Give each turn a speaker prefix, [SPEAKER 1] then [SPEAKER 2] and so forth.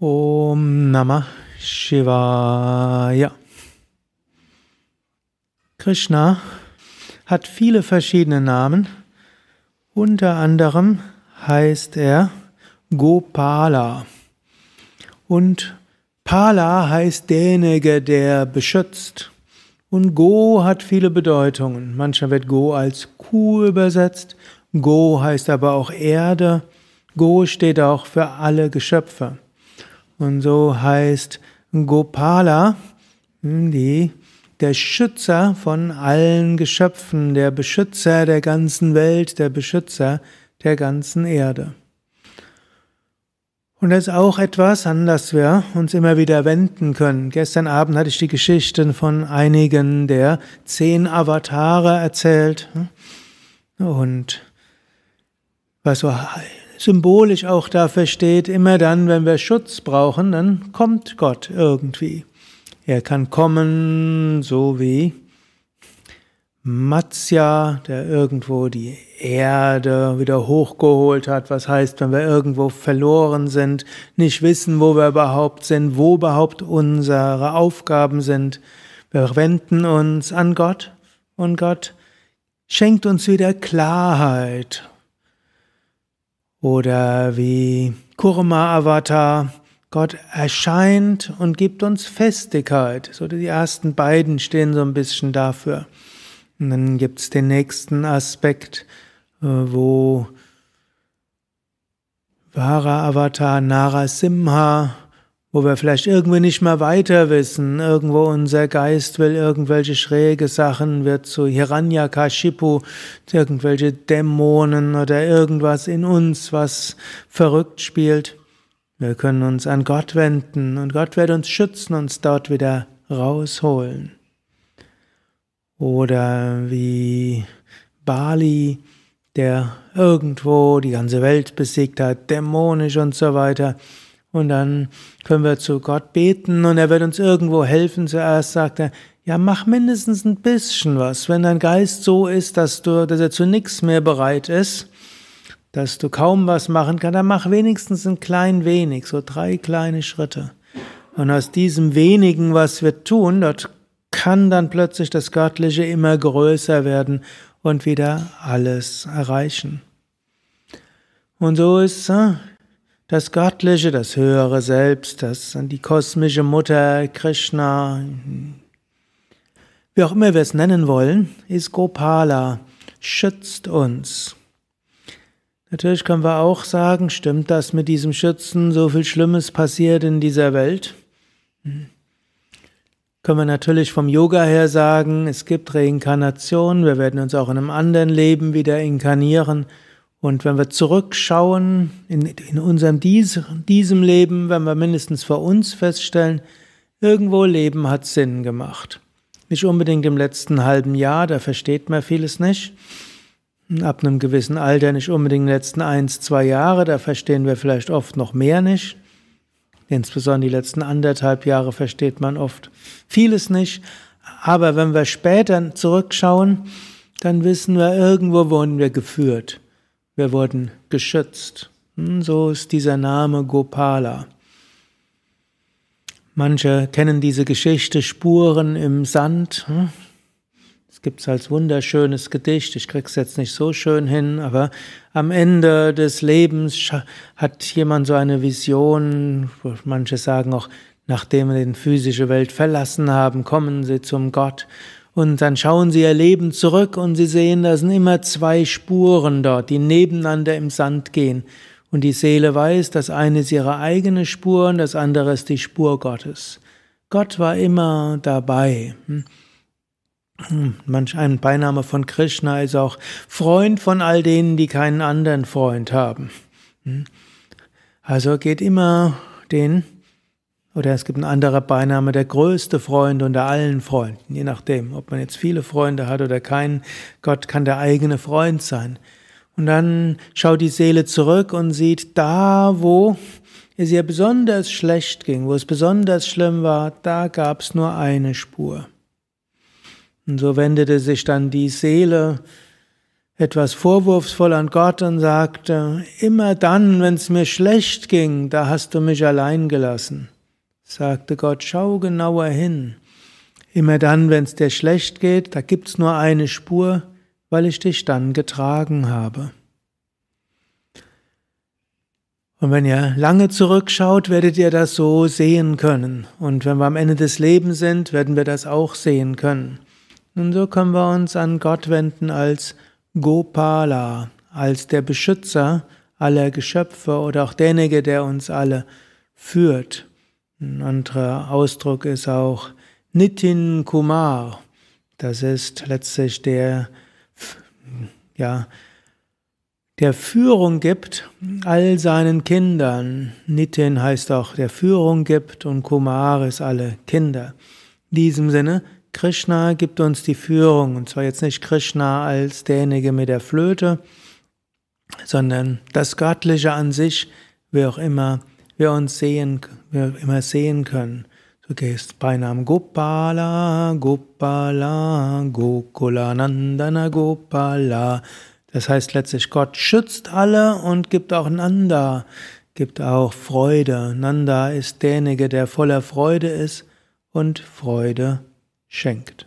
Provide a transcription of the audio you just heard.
[SPEAKER 1] Om Namah Shivaya. Krishna hat viele verschiedene Namen. Unter anderem heißt er Gopala. Und Pala heißt derjenige, der beschützt. Und Go hat viele Bedeutungen. Manchmal wird Go als Kuh übersetzt. Go heißt aber auch Erde. Go steht auch für alle Geschöpfe. Und so heißt Gopala hm, die, der Schützer von allen Geschöpfen, der Beschützer der ganzen Welt, der Beschützer der ganzen Erde. Und das ist auch etwas, an das wir uns immer wieder wenden können. Gestern Abend hatte ich die Geschichten von einigen der zehn Avatare erzählt. Und was so symbolisch auch dafür steht, immer dann, wenn wir Schutz brauchen, dann kommt Gott irgendwie. Er kann kommen, so wie Matsya, der irgendwo die Erde wieder hochgeholt hat. Was heißt, wenn wir irgendwo verloren sind, nicht wissen, wo wir überhaupt sind, wo überhaupt unsere Aufgaben sind. Wir wenden uns an Gott und Gott schenkt uns wieder Klarheit oder wie Kurma Avatar, Gott erscheint und gibt uns Festigkeit. So die ersten beiden stehen so ein bisschen dafür. Und dann gibt es den nächsten Aspekt, äh, wo Vara Avatar Narasimha wo wir vielleicht irgendwie nicht mehr weiter wissen, irgendwo unser Geist will irgendwelche schräge Sachen, wird zu Hiranyakashipu, irgendwelche Dämonen oder irgendwas in uns, was verrückt spielt. Wir können uns an Gott wenden und Gott wird uns schützen, uns dort wieder rausholen. Oder wie Bali, der irgendwo die ganze Welt besiegt hat, dämonisch und so weiter. Und dann können wir zu Gott beten und er wird uns irgendwo helfen. Zuerst sagt er, ja, mach mindestens ein bisschen was. Wenn dein Geist so ist, dass, du, dass er zu nichts mehr bereit ist, dass du kaum was machen kannst, dann mach wenigstens ein klein wenig, so drei kleine Schritte. Und aus diesem wenigen, was wir tun, dort kann dann plötzlich das Göttliche immer größer werden und wieder alles erreichen. Und so ist äh, das Göttliche, das höhere Selbst, das die kosmische Mutter, Krishna, wie auch immer wir es nennen wollen, ist Gopala, schützt uns. Natürlich können wir auch sagen, stimmt das mit diesem Schützen, so viel Schlimmes passiert in dieser Welt? Hm. Können wir natürlich vom Yoga her sagen, es gibt Reinkarnation, wir werden uns auch in einem anderen Leben wieder inkarnieren. Und wenn wir zurückschauen in, in unserem dies, diesem Leben, wenn wir mindestens vor uns feststellen, irgendwo Leben hat Sinn gemacht. Nicht unbedingt im letzten halben Jahr, da versteht man vieles nicht. Ab einem gewissen Alter nicht unbedingt in den letzten eins, zwei Jahre, da verstehen wir vielleicht oft noch mehr nicht. Insbesondere die letzten anderthalb Jahre versteht man oft vieles nicht. Aber wenn wir später zurückschauen, dann wissen wir, irgendwo wurden wir geführt. Wir wurden geschützt. Hm, so ist dieser Name Gopala. Manche kennen diese Geschichte Spuren im Sand. Hm. Es gibt es als wunderschönes Gedicht. Ich krieg's jetzt nicht so schön hin, aber am Ende des Lebens hat jemand so eine Vision. Manche sagen auch, nachdem wir die physische Welt verlassen haben, kommen sie zum Gott. Und dann schauen sie ihr Leben zurück und sie sehen, da sind immer zwei Spuren dort, die nebeneinander im Sand gehen. Und die Seele weiß, das eine ist ihre eigene Spur und das andere ist die Spur Gottes. Gott war immer dabei. Hm. Manch ein Beiname von Krishna ist auch Freund von all denen, die keinen anderen Freund haben. Hm. Also geht immer den oder es gibt ein anderer Beiname, der größte Freund unter allen Freunden, je nachdem, ob man jetzt viele Freunde hat oder keinen. Gott kann der eigene Freund sein. Und dann schaut die Seele zurück und sieht, da wo es ihr besonders schlecht ging, wo es besonders schlimm war, da gab es nur eine Spur. Und so wendete sich dann die Seele etwas vorwurfsvoll an Gott und sagte, immer dann, wenn es mir schlecht ging, da hast du mich allein gelassen. Sagte Gott, schau genauer hin. Immer dann, wenn es dir schlecht geht, da gibt's nur eine Spur, weil ich dich dann getragen habe. Und wenn ihr lange zurückschaut, werdet ihr das so sehen können. Und wenn wir am Ende des Lebens sind, werden wir das auch sehen können. Und so können wir uns an Gott wenden als Gopala, als der Beschützer aller Geschöpfe oder auch derjenige, der uns alle führt. Ein anderer Ausdruck ist auch Nitin Kumar. Das ist letztlich der, ja, der Führung gibt all seinen Kindern. Nitin heißt auch, der Führung gibt und Kumar ist alle Kinder. In diesem Sinne, Krishna gibt uns die Führung und zwar jetzt nicht Krishna als derjenige mit der Flöte, sondern das Göttliche an sich, wie auch immer wir uns sehen, wir immer sehen können. Du gehst bei Namen Gopala, Gopala, Gokula Nandana Gopala. Das heißt letztlich, Gott schützt alle und gibt auch Nanda, gibt auch Freude. Nanda ist derjenige, der voller Freude ist und Freude schenkt.